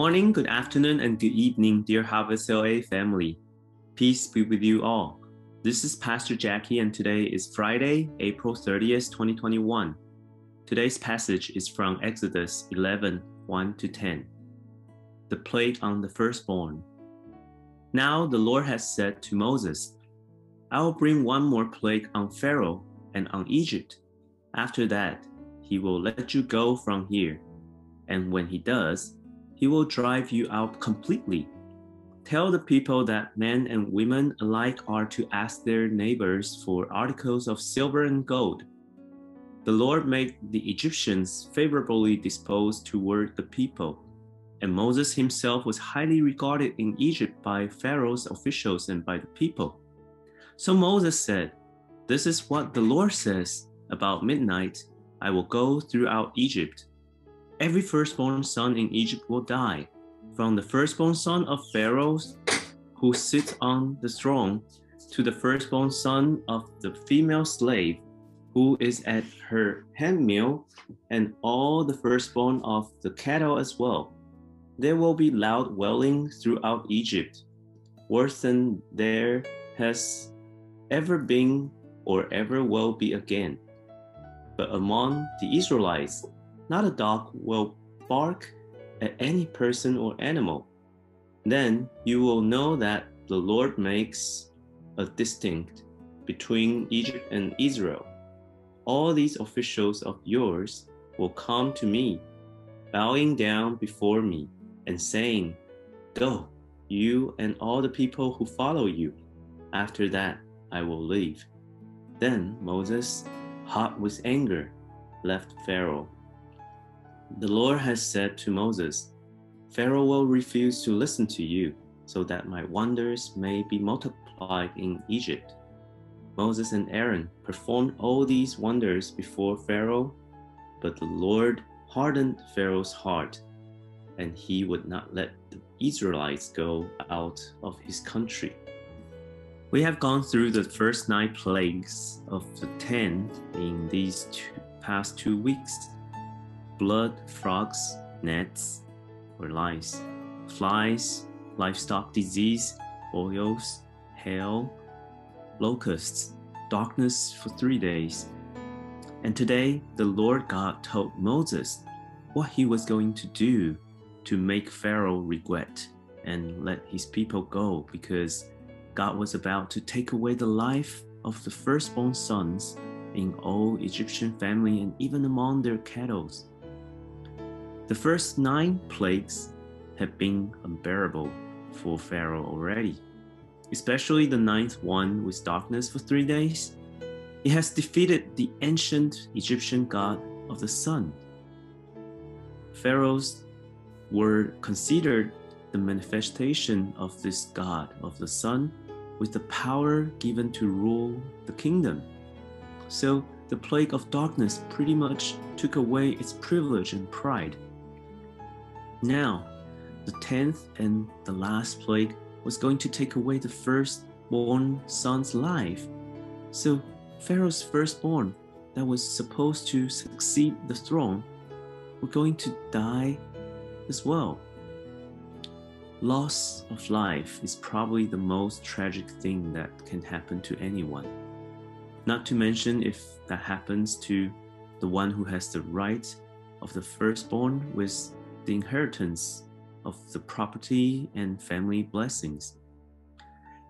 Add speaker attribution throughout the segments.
Speaker 1: Morning, good afternoon, and good evening, dear Harvest LA family. Peace be with you all. This is Pastor Jackie, and today is Friday, April 30th, 2021. Today's passage is from Exodus 11 1 to 10. The plague on the firstborn. Now the Lord has said to Moses, I will bring one more plague on Pharaoh and on Egypt. After that, he will let you go from here. And when he does, he will drive you out completely. Tell the people that men and women alike are to ask their neighbors for articles of silver and gold. The Lord made the Egyptians favorably disposed toward the people, and Moses himself was highly regarded in Egypt by Pharaoh's officials and by the people. So Moses said, This is what the Lord says about midnight I will go throughout Egypt every firstborn son in Egypt will die, from the firstborn son of Pharaoh who sits on the throne to the firstborn son of the female slave who is at her handmill, and all the firstborn of the cattle as well. There will be loud wailing throughout Egypt, worse than there has ever been or ever will be again. But among the Israelites, not a dog will bark at any person or animal. Then you will know that the Lord makes a distinct between Egypt and Israel. All these officials of yours will come to me, bowing down before me and saying, Go, you and all the people who follow you. After that, I will leave. Then Moses, hot with anger, left Pharaoh the Lord has said to Moses, Pharaoh will refuse to listen to you, so that my wonders may be multiplied in Egypt. Moses and Aaron performed all these wonders before Pharaoh, but the Lord hardened Pharaoh's heart, and he would not let the Israelites go out of his country. We have gone through the first nine plagues of the ten in these two, past two weeks blood, frogs, gnats, or lice, flies, livestock disease, boils, hail, locusts, darkness for three days. And today, the Lord God told Moses what he was going to do to make Pharaoh regret and let his people go because God was about to take away the life of the firstborn sons in all Egyptian family and even among their cattle. The first nine plagues have been unbearable for Pharaoh already, especially the ninth one with darkness for three days. It has defeated the ancient Egyptian god of the sun. Pharaohs were considered the manifestation of this god of the sun with the power given to rule the kingdom. So the plague of darkness pretty much took away its privilege and pride. Now, the tenth and the last plague was going to take away the firstborn son's life. So, Pharaoh's firstborn, that was supposed to succeed the throne, were going to die as well. Loss of life is probably the most tragic thing that can happen to anyone. Not to mention if that happens to the one who has the right of the firstborn with the inheritance of the property and family blessings.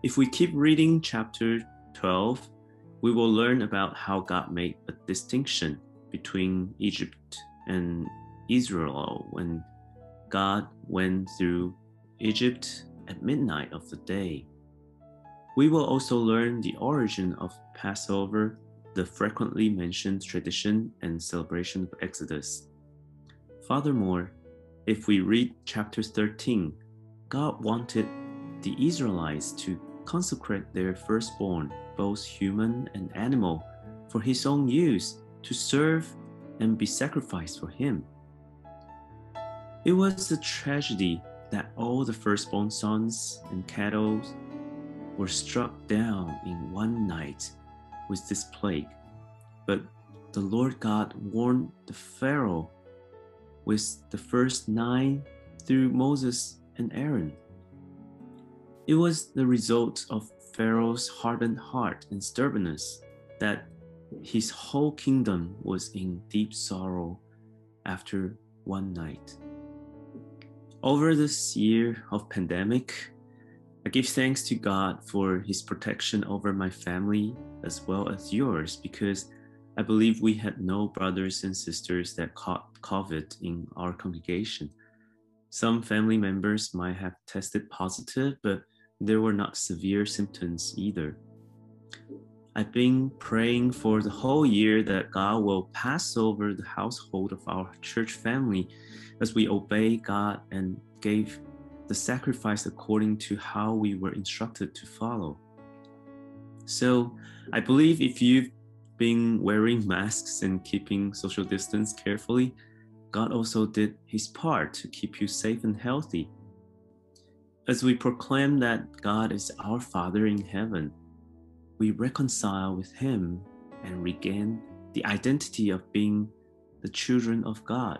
Speaker 1: If we keep reading chapter 12, we will learn about how God made a distinction between Egypt and Israel when God went through Egypt at midnight of the day. We will also learn the origin of Passover, the frequently mentioned tradition and celebration of Exodus. Furthermore, if we read chapter 13, God wanted the Israelites to consecrate their firstborn, both human and animal, for his own use to serve and be sacrificed for him. It was a tragedy that all the firstborn sons and cattle were struck down in one night with this plague. But the Lord God warned the Pharaoh with the first nine through Moses and Aaron. It was the result of Pharaoh's hardened heart and stubbornness that his whole kingdom was in deep sorrow after one night. Over this year of pandemic, I give thanks to God for his protection over my family as well as yours because I believe we had no brothers and sisters that caught COVID in our congregation. Some family members might have tested positive, but there were not severe symptoms either. I've been praying for the whole year that God will pass over the household of our church family as we obey God and gave the sacrifice according to how we were instructed to follow. So I believe if you've been wearing masks and keeping social distance carefully, God also did his part to keep you safe and healthy. As we proclaim that God is our Father in heaven, we reconcile with him and regain the identity of being the children of God.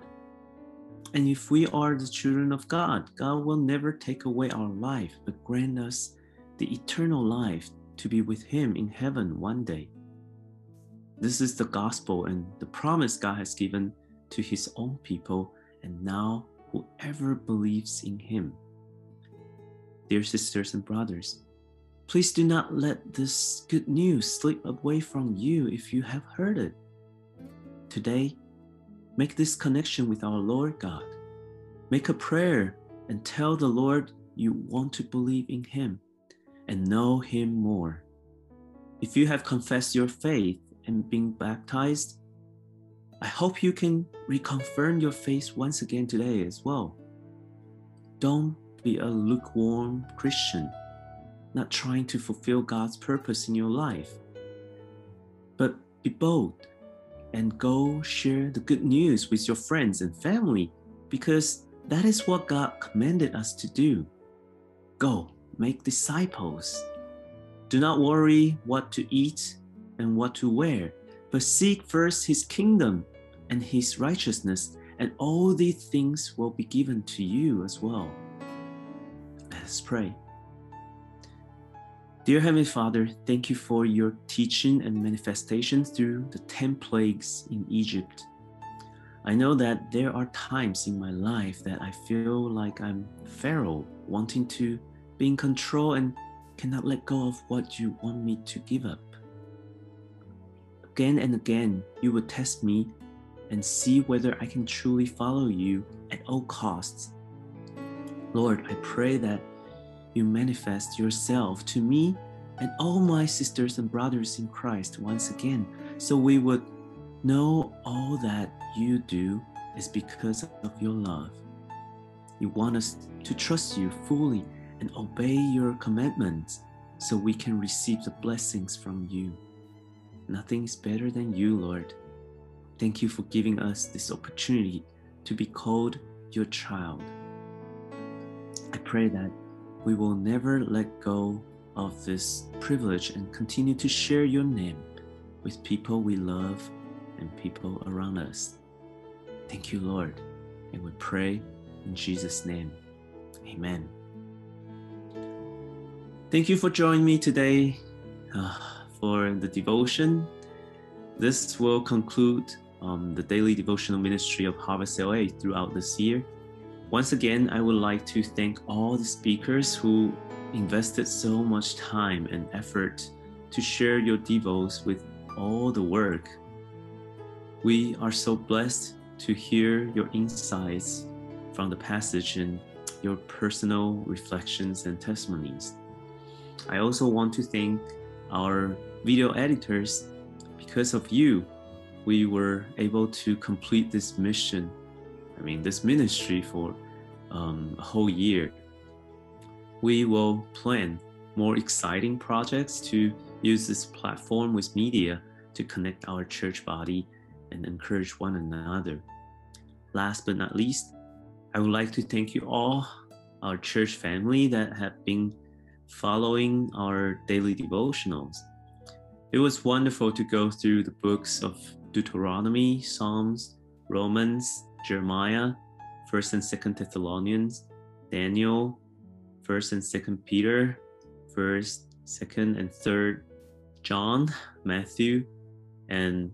Speaker 1: And if we are the children of God, God will never take away our life, but grant us the eternal life to be with Him in heaven one day. This is the gospel and the promise God has given to His own people, and now whoever believes in Him. Dear sisters and brothers, please do not let this good news slip away from you if you have heard it. Today, make this connection with our Lord God. Make a prayer and tell the Lord you want to believe in Him and know Him more. If you have confessed your faith and been baptized, I hope you can reconfirm your faith once again today as well. Don't be a lukewarm Christian, not trying to fulfill God's purpose in your life. But be bold and go share the good news with your friends and family because that is what God commanded us to do. Go make disciples. Do not worry what to eat and what to wear, but seek first his kingdom and his righteousness, and all these things will be given to you as well. Let us pray. Dear Heavenly Father, thank you for your teaching and manifestation through the 10 plagues in Egypt. I know that there are times in my life that I feel like I'm Pharaoh, wanting to be in control and cannot let go of what you want me to give up. Again and again, you will test me and see whether I can truly follow you at all costs. Lord, I pray that you manifest yourself to me and all my sisters and brothers in Christ once again, so we would know all that you do is because of your love. You want us to trust you fully and obey your commandments so we can receive the blessings from you. Nothing is better than you, Lord. Thank you for giving us this opportunity to be called your child. I pray that we will never let go of this privilege and continue to share your name with people we love and people around us. Thank you, Lord. And we pray in Jesus' name. Amen. Thank you for joining me today uh, for the devotion. This will conclude um, the daily devotional ministry of Harvest LA throughout this year. Once again, I would like to thank all the speakers who invested so much time and effort to share your devos with all the work. We are so blessed to hear your insights from the passage and your personal reflections and testimonies. I also want to thank our video editors. Because of you, we were able to complete this mission, I mean, this ministry for um, a whole year. We will plan more exciting projects to use this platform with media to connect our church body and encourage one another. Last but not least, I would like to thank you all, our church family that have been following our daily devotionals. It was wonderful to go through the books of Deuteronomy, Psalms, Romans, Jeremiah, First and Second Thessalonians, Daniel, First and Second Peter, First, Second, and Third John, Matthew, and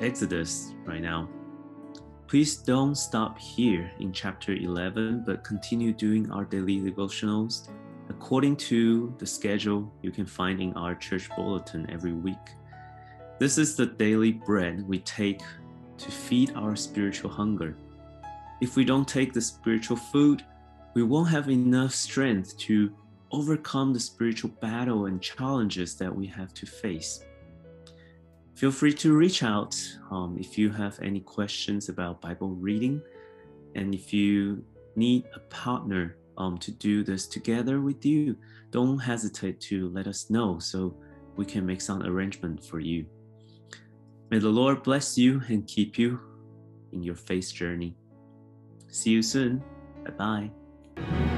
Speaker 1: Exodus right now. Please don't stop here in chapter 11, but continue doing our daily devotionals according to the schedule you can find in our church bulletin every week. This is the daily bread we take to feed our spiritual hunger. If we don't take the spiritual food, we won't have enough strength to overcome the spiritual battle and challenges that we have to face. Feel free to reach out um, if you have any questions about Bible reading. And if you need a partner um, to do this together with you, don't hesitate to let us know so we can make some arrangement for you. May the Lord bless you and keep you in your faith journey. See you soon. Bye bye.